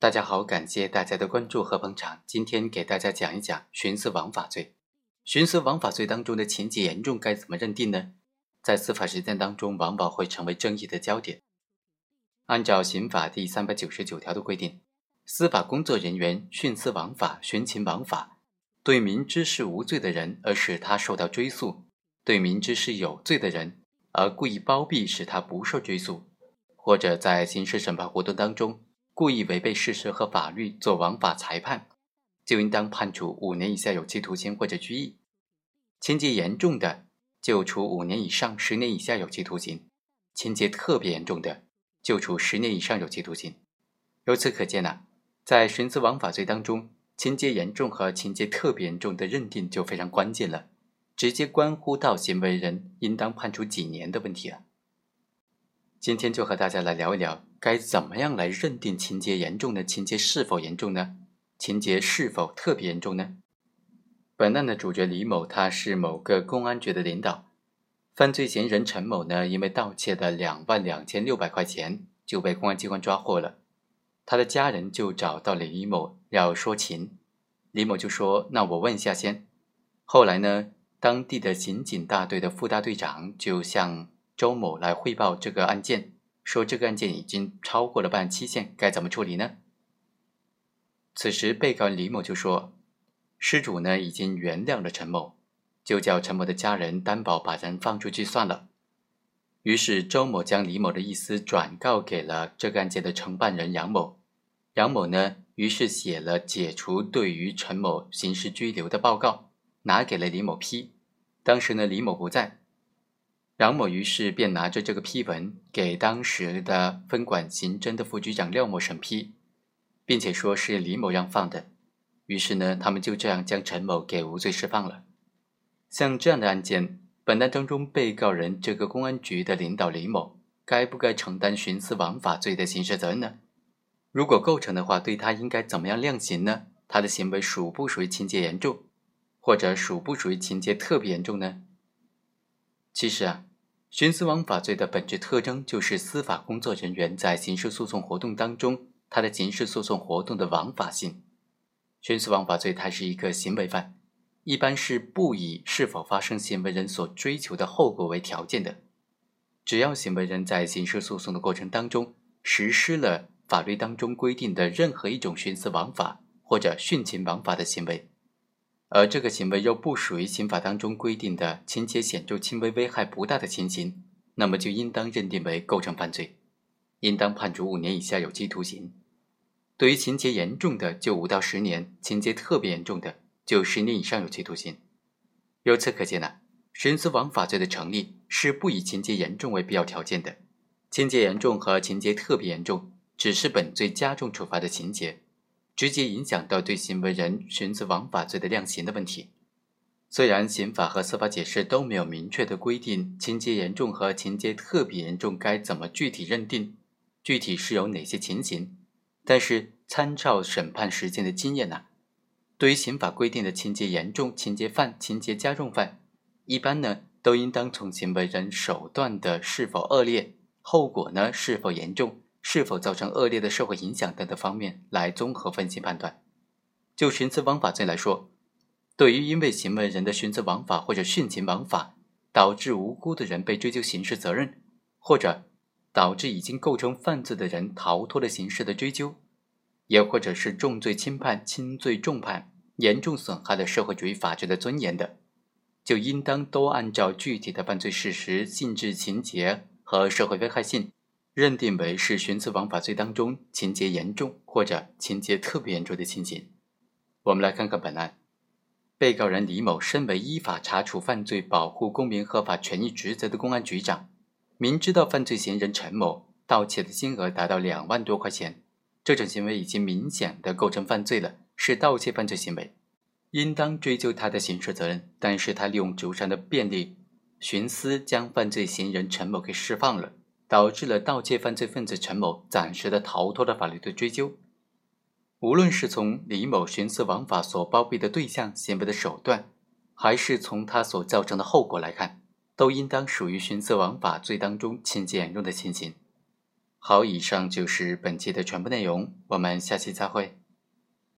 大家好，感谢大家的关注和捧场。今天给大家讲一讲徇私枉法罪。徇私枉法罪当中的情节严重该怎么认定呢？在司法实践当中，往往会成为争议的焦点。按照刑法第三百九十九条的规定，司法工作人员徇私枉法、徇情枉法，对明知是无罪的人而使他受到追诉，对明知是有罪的人而故意包庇使他不受追诉，或者在刑事审判活动当中。故意违背事实和法律做枉法裁判，就应当判处五年以下有期徒刑或者拘役；情节严重的，就处五年以上十年以下有期徒刑；情节特别严重的，就处十年以上有期徒刑。由此可见呢，在徇私枉法罪当中，情节严重和情节特别严重的认定就非常关键了，直接关乎到行为人应当判处几年的问题了。今天就和大家来聊一聊，该怎么样来认定情节严重的情节是否严重呢？情节是否特别严重呢？本案的主角李某，他是某个公安局的领导，犯罪嫌疑人陈某呢，因为盗窃的两万两千六百块钱就被公安机关抓获了，他的家人就找到了李某要说情，李某就说：“那我问一下先。”后来呢，当地的刑警大队的副大队长就向。周某来汇报这个案件，说这个案件已经超过了办案期限，该怎么处理呢？此时，被告人李某就说：“失主呢已经原谅了陈某，就叫陈某的家人担保把人放出去算了。”于是，周某将李某的意思转告给了这个案件的承办人杨某。杨某呢，于是写了解除对于陈某刑事拘留的报告，拿给了李某批。当时呢，李某不在。杨某于是便拿着这个批文给当时的分管刑侦的副局长廖某审批，并且说是李某让放的。于是呢，他们就这样将陈某给无罪释放了。像这样的案件，本案当中被告人这个公安局的领导李某，该不该承担徇私枉法罪的刑事责任呢？如果构成的话，对他应该怎么样量刑呢？他的行为属不属于情节严重，或者属不属于情节特别严重呢？其实啊。徇私枉法罪的本质特征就是司法工作人员在刑事诉讼活动当中，他的刑事诉讼活动的枉法性。徇私枉法罪，它是一个行为犯，一般是不以是否发生行为人所追求的后果为条件的。只要行为人在刑事诉讼的过程当中实施了法律当中规定的任何一种徇私枉法或者徇情枉法的行为。而这个行为又不属于刑法当中规定的情节显著轻微、危害不大的情形，那么就应当认定为构成犯罪，应当判处五年以下有期徒刑。对于情节严重的，就五到十年；情节特别严重的，就十年以上有期徒刑。由此可见呢，徇私枉法罪的成立是不以情节严重为必要条件的，情节严重和情节特别严重只是本罪加重处罚的情节。直接影响到对行为人徇私枉法罪的量刑的问题。虽然刑法和司法解释都没有明确的规定情节严重和情节特别严重该怎么具体认定，具体是有哪些情形，但是参照审判实践的经验呢，对于刑法规定的情节严重、情节犯、情节加重犯，一般呢都应当从行为人手段的是否恶劣，后果呢是否严重。是否造成恶劣的社会影响等等方面来综合分析判断。就徇私枉法罪来说，对于因为行为人的徇私枉法或者徇情枉法导致无辜的人被追究刑事责任，或者导致已经构成犯罪的人逃脱了刑事的追究，也或者是重罪轻判、轻罪重判，严重损害了社会主义法治的尊严的，就应当都按照具体的犯罪事实、性质、情节和社会危害性。认定为是徇私枉法罪当中情节严重或者情节特别严重的情形。我们来看看本案，被告人李某身为依法查处犯罪、保护公民合法权益职责的公安局长，明知道犯罪嫌疑人陈某盗窃的金额达到两万多块钱，这种行为已经明显的构成犯罪了，是盗窃犯罪行为，应当追究他的刑事责任。但是他利用职务上的便利，徇私将犯罪嫌疑人陈某给释放了。导致了盗窃犯罪分子陈某暂时的逃脱了法律的追究。无论是从李某徇私枉法所包庇的对象行为的手段，还是从他所造成的后果来看，都应当属于徇私枉法罪当中情节严重的情形。好，以上就是本期的全部内容，我们下期再会。